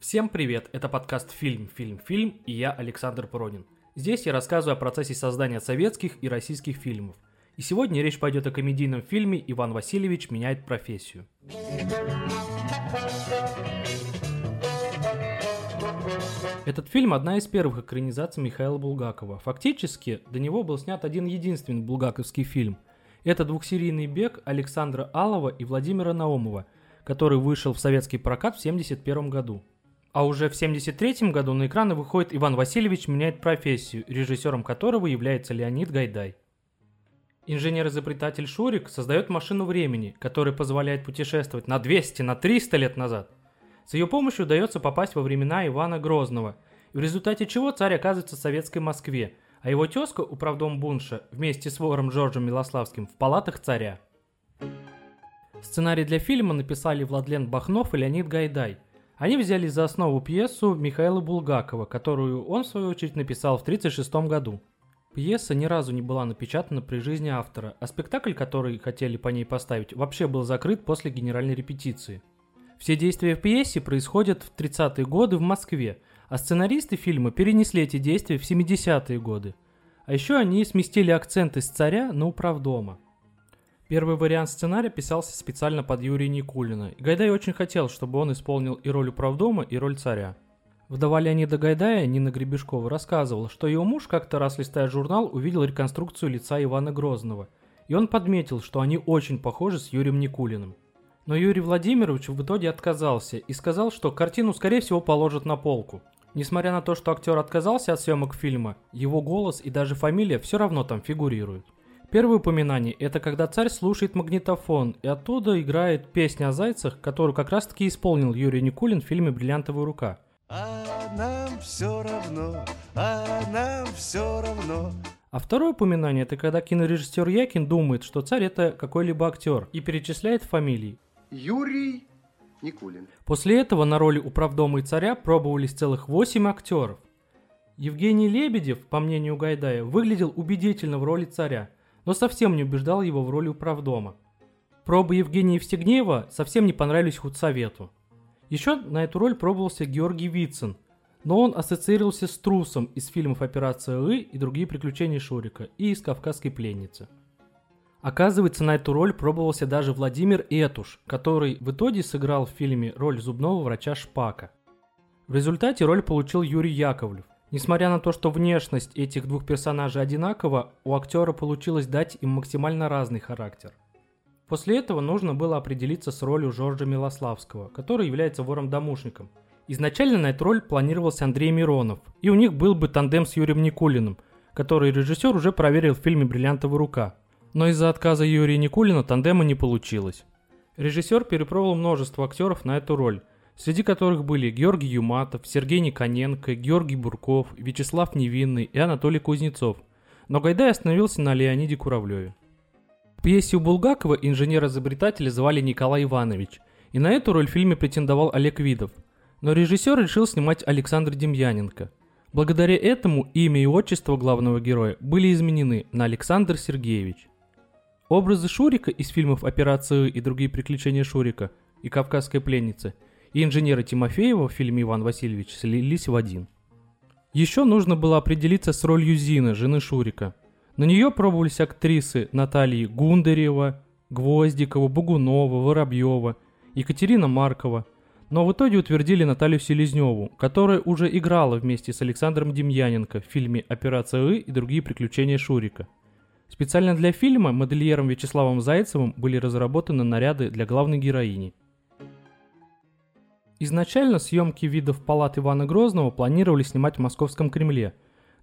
Всем привет, это подкаст «Фильм, фильм, фильм» и я Александр Пронин. Здесь я рассказываю о процессе создания советских и российских фильмов. И сегодня речь пойдет о комедийном фильме «Иван Васильевич меняет профессию». Этот фильм – одна из первых экранизаций Михаила Булгакова. Фактически, до него был снят один единственный булгаковский фильм. Это двухсерийный бег Александра Алова и Владимира Наумова, который вышел в советский прокат в 1971 году. А уже в 1973 году на экраны выходит Иван Васильевич меняет профессию, режиссером которого является Леонид Гайдай. Инженер-изобретатель Шурик создает машину времени, которая позволяет путешествовать на 200, на 300 лет назад. С ее помощью удается попасть во времена Ивана Грозного, в результате чего царь оказывается в советской Москве, а его тезка, управдом Бунша, вместе с вором Джорджем Милославским в палатах царя. Сценарий для фильма написали Владлен Бахнов и Леонид Гайдай – они взяли за основу пьесу Михаила Булгакова, которую он, в свою очередь, написал в 1936 году. Пьеса ни разу не была напечатана при жизни автора, а спектакль, который хотели по ней поставить, вообще был закрыт после генеральной репетиции. Все действия в пьесе происходят в 30-е годы в Москве, а сценаристы фильма перенесли эти действия в 70-е годы. А еще они сместили акценты с царя на управдома. Первый вариант сценария писался специально под Юрия Никулина, и Гайдай очень хотел, чтобы он исполнил и роль управдома, и роль царя. Вдова Леонида Гайдая, Нина Гребешкова, рассказывала, что ее муж как-то раз, листая журнал, увидел реконструкцию лица Ивана Грозного, и он подметил, что они очень похожи с Юрием Никулиным. Но Юрий Владимирович в итоге отказался и сказал, что картину, скорее всего, положат на полку. Несмотря на то, что актер отказался от съемок фильма, его голос и даже фамилия все равно там фигурируют. Первое упоминание – это когда царь слушает магнитофон, и оттуда играет песня о зайцах, которую как раз-таки исполнил Юрий Никулин в фильме «Бриллиантовая рука». А нам все равно, а нам все равно. А второе упоминание – это когда кинорежиссер Якин думает, что царь – это какой-либо актер, и перечисляет фамилии. Юрий Никулин. После этого на роли управдома и царя пробовались целых восемь актеров. Евгений Лебедев, по мнению Гайдая, выглядел убедительно в роли царя – но совсем не убеждал его в роли управдома. Пробы Евгения Евстигнеева совсем не понравились худсовету. Еще на эту роль пробовался Георгий Вицин, но он ассоциировался с трусом из фильмов «Операция Лы» и другие приключения Шурика и из «Кавказской пленницы». Оказывается, на эту роль пробовался даже Владимир Этуш, который в итоге сыграл в фильме роль зубного врача Шпака. В результате роль получил Юрий Яковлев, Несмотря на то, что внешность этих двух персонажей одинакова, у актера получилось дать им максимально разный характер. После этого нужно было определиться с ролью Жоржа Милославского, который является вором-домушником. Изначально на эту роль планировался Андрей Миронов, и у них был бы тандем с Юрием Никулиным, который режиссер уже проверил в фильме «Бриллиантовая рука». Но из-за отказа Юрия Никулина тандема не получилось. Режиссер перепробовал множество актеров на эту роль – среди которых были Георгий Юматов, Сергей Никоненко, Георгий Бурков, Вячеслав Невинный и Анатолий Кузнецов. Но Гайдай остановился на Леониде Куравлеве. В пьесе у Булгакова инженера-изобретателя звали Николай Иванович, и на эту роль в фильме претендовал Олег Видов. Но режиссер решил снимать Александр Демьяненко. Благодаря этому имя и отчество главного героя были изменены на Александр Сергеевич. Образы Шурика из фильмов «Операция» и другие приключения Шурика и «Кавказская пленница» – и инженеры Тимофеева в фильме «Иван Васильевич» слились в один. Еще нужно было определиться с ролью Зины, жены Шурика. На нее пробовались актрисы Натальи Гундарева, Гвоздикова, Бугунова, Воробьева, Екатерина Маркова, но в итоге утвердили Наталью Селезневу, которая уже играла вместе с Александром Демьяненко в фильме «Операция И» и другие приключения Шурика. Специально для фильма модельером Вячеславом Зайцевым были разработаны наряды для главной героини – Изначально съемки видов палат Ивана Грозного планировали снимать в Московском Кремле,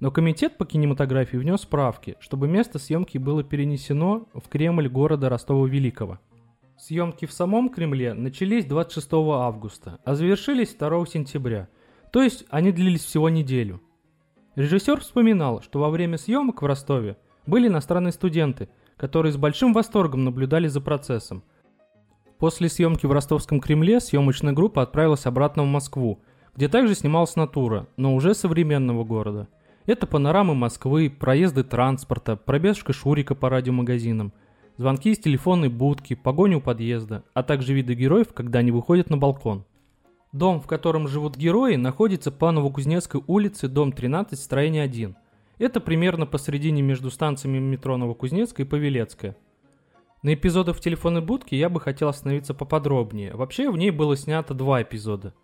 но комитет по кинематографии внес справки, чтобы место съемки было перенесено в Кремль города Ростова-Великого. Съемки в самом Кремле начались 26 августа, а завершились 2 сентября, то есть они длились всего неделю. Режиссер вспоминал, что во время съемок в Ростове были иностранные студенты, которые с большим восторгом наблюдали за процессом – После съемки в Ростовском Кремле съемочная группа отправилась обратно в Москву, где также снималась натура, но уже современного города. Это панорамы Москвы, проезды транспорта, пробежка Шурика по радиомагазинам, звонки из телефонной будки, погоня у подъезда, а также виды героев, когда они выходят на балкон. Дом, в котором живут герои, находится по Новокузнецкой улице, дом 13, строение 1. Это примерно посередине между станциями метро Новокузнецкая и Павелецкая. На эпизодах в телефонной будке я бы хотел остановиться поподробнее. Вообще в ней было снято два эпизода.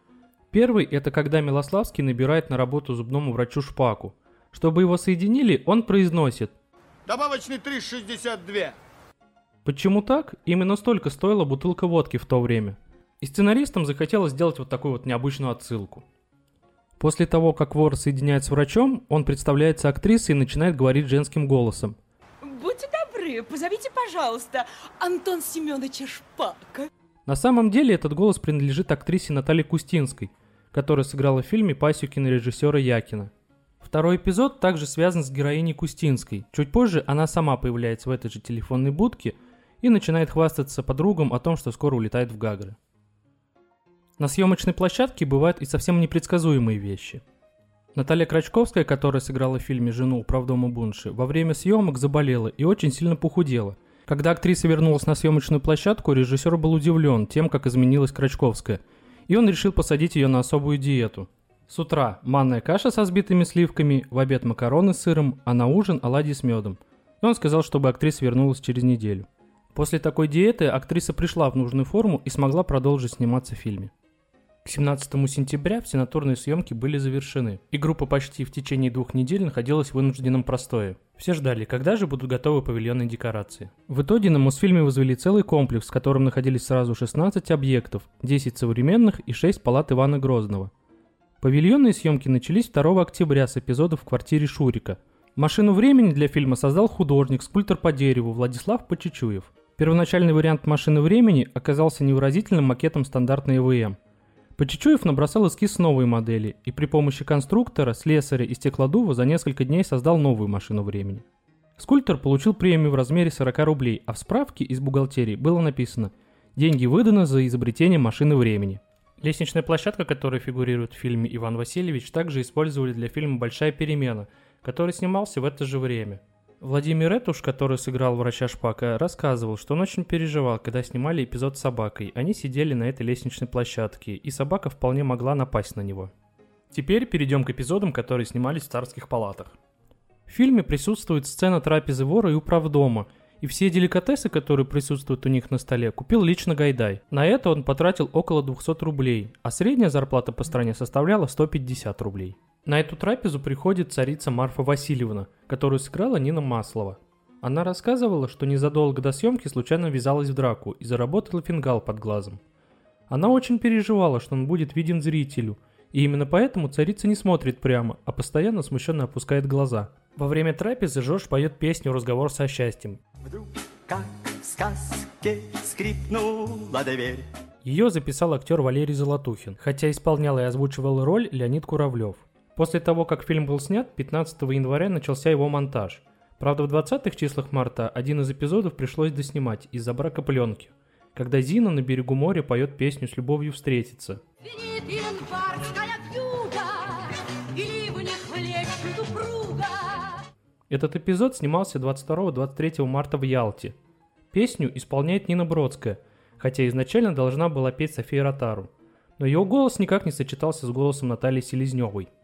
Первый – это когда Милославский набирает на работу зубному врачу Шпаку. Чтобы его соединили, он произносит Добавочный 3,62. Почему так? Именно столько стоила бутылка водки в то время. И сценаристам захотелось сделать вот такую вот необычную отсылку. После того, как вор соединяется с врачом, он представляется актрисой и начинает говорить женским голосом. Будьте добры, позовите, пожалуйста, Антон Семеновича Шпака. На самом деле этот голос принадлежит актрисе Наталье Кустинской, которая сыграла в фильме пассию кинорежиссера Якина. Второй эпизод также связан с героиней Кустинской. Чуть позже она сама появляется в этой же телефонной будке и начинает хвастаться подругам о том, что скоро улетает в Гагры. На съемочной площадке бывают и совсем непредсказуемые вещи. Наталья Крачковская, которая сыграла в фильме «Жену управдома Бунши», во время съемок заболела и очень сильно похудела. Когда актриса вернулась на съемочную площадку, режиссер был удивлен тем, как изменилась Крачковская, и он решил посадить ее на особую диету. С утра манная каша со сбитыми сливками, в обед макароны с сыром, а на ужин оладьи с медом. И он сказал, чтобы актриса вернулась через неделю. После такой диеты актриса пришла в нужную форму и смогла продолжить сниматься в фильме. К 17 сентября все натурные съемки были завершены, и группа почти в течение двух недель находилась в вынужденном простое. Все ждали, когда же будут готовы павильонные декорации. В итоге на Мосфильме возвели целый комплекс, в котором находились сразу 16 объектов, 10 современных и 6 палат Ивана Грозного. Павильонные съемки начались 2 октября с эпизода в квартире Шурика. Машину времени для фильма создал художник, скульптор по дереву Владислав Почечуев. Первоначальный вариант машины времени оказался невыразительным макетом стандартной ЭВМ – Почечуев набросал эскиз новой модели и при помощи конструктора, слесаря и стеклодува за несколько дней создал новую машину времени. Скульптор получил премию в размере 40 рублей, а в справке из бухгалтерии было написано «Деньги выданы за изобретение машины времени». Лестничная площадка, которая фигурирует в фильме «Иван Васильевич», также использовали для фильма «Большая перемена», который снимался в это же время – Владимир Этуш, который сыграл врача Шпака, рассказывал, что он очень переживал, когда снимали эпизод с собакой. Они сидели на этой лестничной площадке, и собака вполне могла напасть на него. Теперь перейдем к эпизодам, которые снимались в царских палатах. В фильме присутствует сцена трапезы вора и управдома, и все деликатесы, которые присутствуют у них на столе, купил лично Гайдай. На это он потратил около 200 рублей, а средняя зарплата по стране составляла 150 рублей. На эту трапезу приходит царица Марфа Васильевна, которую сыграла Нина Маслова. Она рассказывала, что незадолго до съемки случайно ввязалась в драку и заработала фингал под глазом. Она очень переживала, что он будет виден зрителю, и именно поэтому царица не смотрит прямо, а постоянно смущенно опускает глаза. Во время трапезы Жорж поет песню «Разговор со счастьем». Вдруг, как в сказке, скрипнула дверь. Ее записал актер Валерий Золотухин, хотя исполнял и озвучивал роль Леонид Куравлев. После того, как фильм был снят, 15 января начался его монтаж. Правда, в 20-х числах марта один из эпизодов пришлось доснимать из-за брака пленки, когда Зина на берегу моря поет песню «С любовью встретиться». Этот эпизод снимался 22-23 марта в Ялте. Песню исполняет Нина Бродская, хотя изначально должна была петь София Ротару. Но ее голос никак не сочетался с голосом Натальи Селезневой –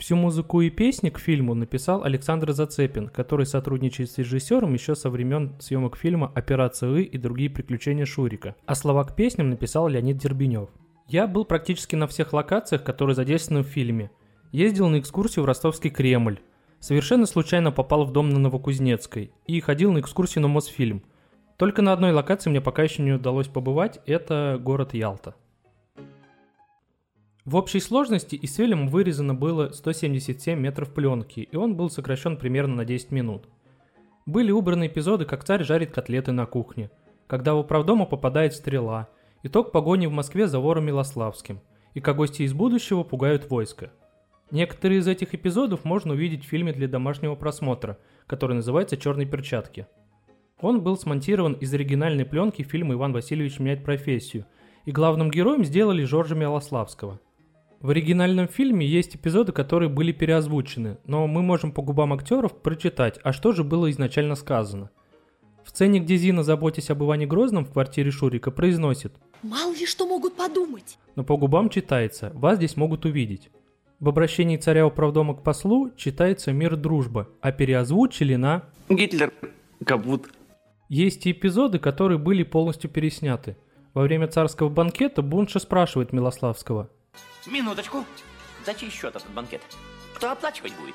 Всю музыку и песни к фильму написал Александр Зацепин, который сотрудничает с режиссером еще со времен съемок фильма «Операция И» и другие приключения Шурика. А слова к песням написал Леонид Дербенев. Я был практически на всех локациях, которые задействованы в фильме. Ездил на экскурсию в Ростовский Кремль. Совершенно случайно попал в дом на Новокузнецкой и ходил на экскурсию на Мосфильм. Только на одной локации мне пока еще не удалось побывать, это город Ялта. В общей сложности из фильма вырезано было 177 метров пленки, и он был сокращен примерно на 10 минут. Были убраны эпизоды, как царь жарит котлеты на кухне, когда в управдома попадает стрела, итог погони в Москве за вором Милославским, и как гости из будущего пугают войско. Некоторые из этих эпизодов можно увидеть в фильме для домашнего просмотра, который называется «Черные перчатки». Он был смонтирован из оригинальной пленки фильма «Иван Васильевич меняет профессию», и главным героем сделали Жоржа Милославского – в оригинальном фильме есть эпизоды, которые были переозвучены, но мы можем по губам актеров прочитать, а что же было изначально сказано. В сцене, где Зина, заботясь об Иване Грозном в квартире Шурика, произносит, Мало ли что могут подумать. но по губам читается «Вас здесь могут увидеть». В обращении царя управдома к послу читается «Мир, дружба», а переозвучили на Гитлер капут. Есть и эпизоды, которые были полностью пересняты. Во время царского банкета Бунша спрашивает Милославского. Минуточку. За чей счет этот банкет? Кто оплачивать будет?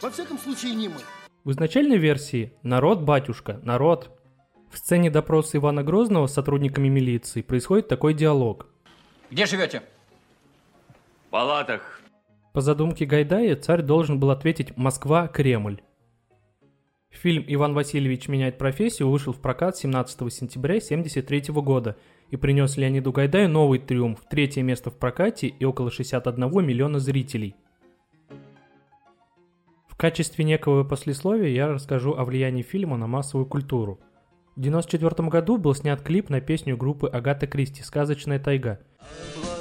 Во всяком случае, не мы. В изначальной версии «Народ, батюшка, народ». В сцене допроса Ивана Грозного с сотрудниками милиции происходит такой диалог. Где живете? В палатах. По задумке Гайдая царь должен был ответить «Москва, Кремль». Фильм «Иван Васильевич меняет профессию» вышел в прокат 17 сентября 1973 года и принес Леониду Гайдаю новый триумф, третье место в прокате и около 61 миллиона зрителей. В качестве некого послесловия я расскажу о влиянии фильма на массовую культуру. В 1994 году был снят клип на песню группы Агата Кристи «Сказочная тайга». Пьяные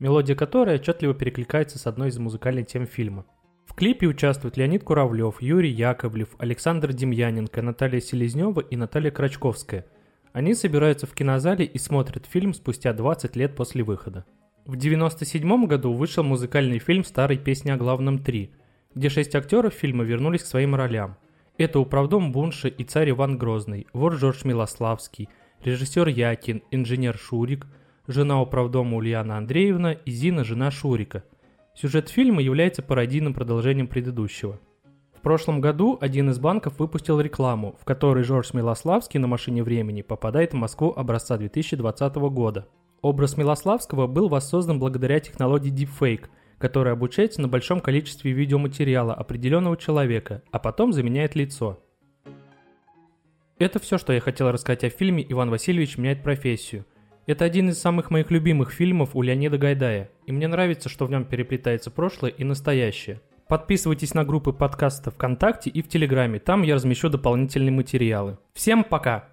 мелодия которой отчетливо перекликается с одной из музыкальных тем фильма. В клипе участвуют Леонид Куравлев, Юрий Яковлев, Александр Демьяненко, Наталья Селезнева и Наталья Крачковская. Они собираются в кинозале и смотрят фильм спустя 20 лет после выхода. В 1997 году вышел музыкальный фильм «Старой песни о главном 3», где шесть актеров фильма вернулись к своим ролям. Это управдом Бунша и царь Иван Грозный, вор Жорж Милославский, режиссер Якин, инженер Шурик, жена управдома Ульяна Андреевна и Зина, жена Шурика. Сюжет фильма является пародийным продолжением предыдущего. В прошлом году один из банков выпустил рекламу, в которой Жорж Милославский на машине времени попадает в Москву образца 2020 года. Образ Милославского был воссоздан благодаря технологии Deepfake, которая обучается на большом количестве видеоматериала определенного человека, а потом заменяет лицо. Это все, что я хотел рассказать о фильме «Иван Васильевич меняет профессию». Это один из самых моих любимых фильмов у Леонида Гайдая, и мне нравится, что в нем переплетается прошлое и настоящее. Подписывайтесь на группы подкаста ВКонтакте и в Телеграме, там я размещу дополнительные материалы. Всем пока!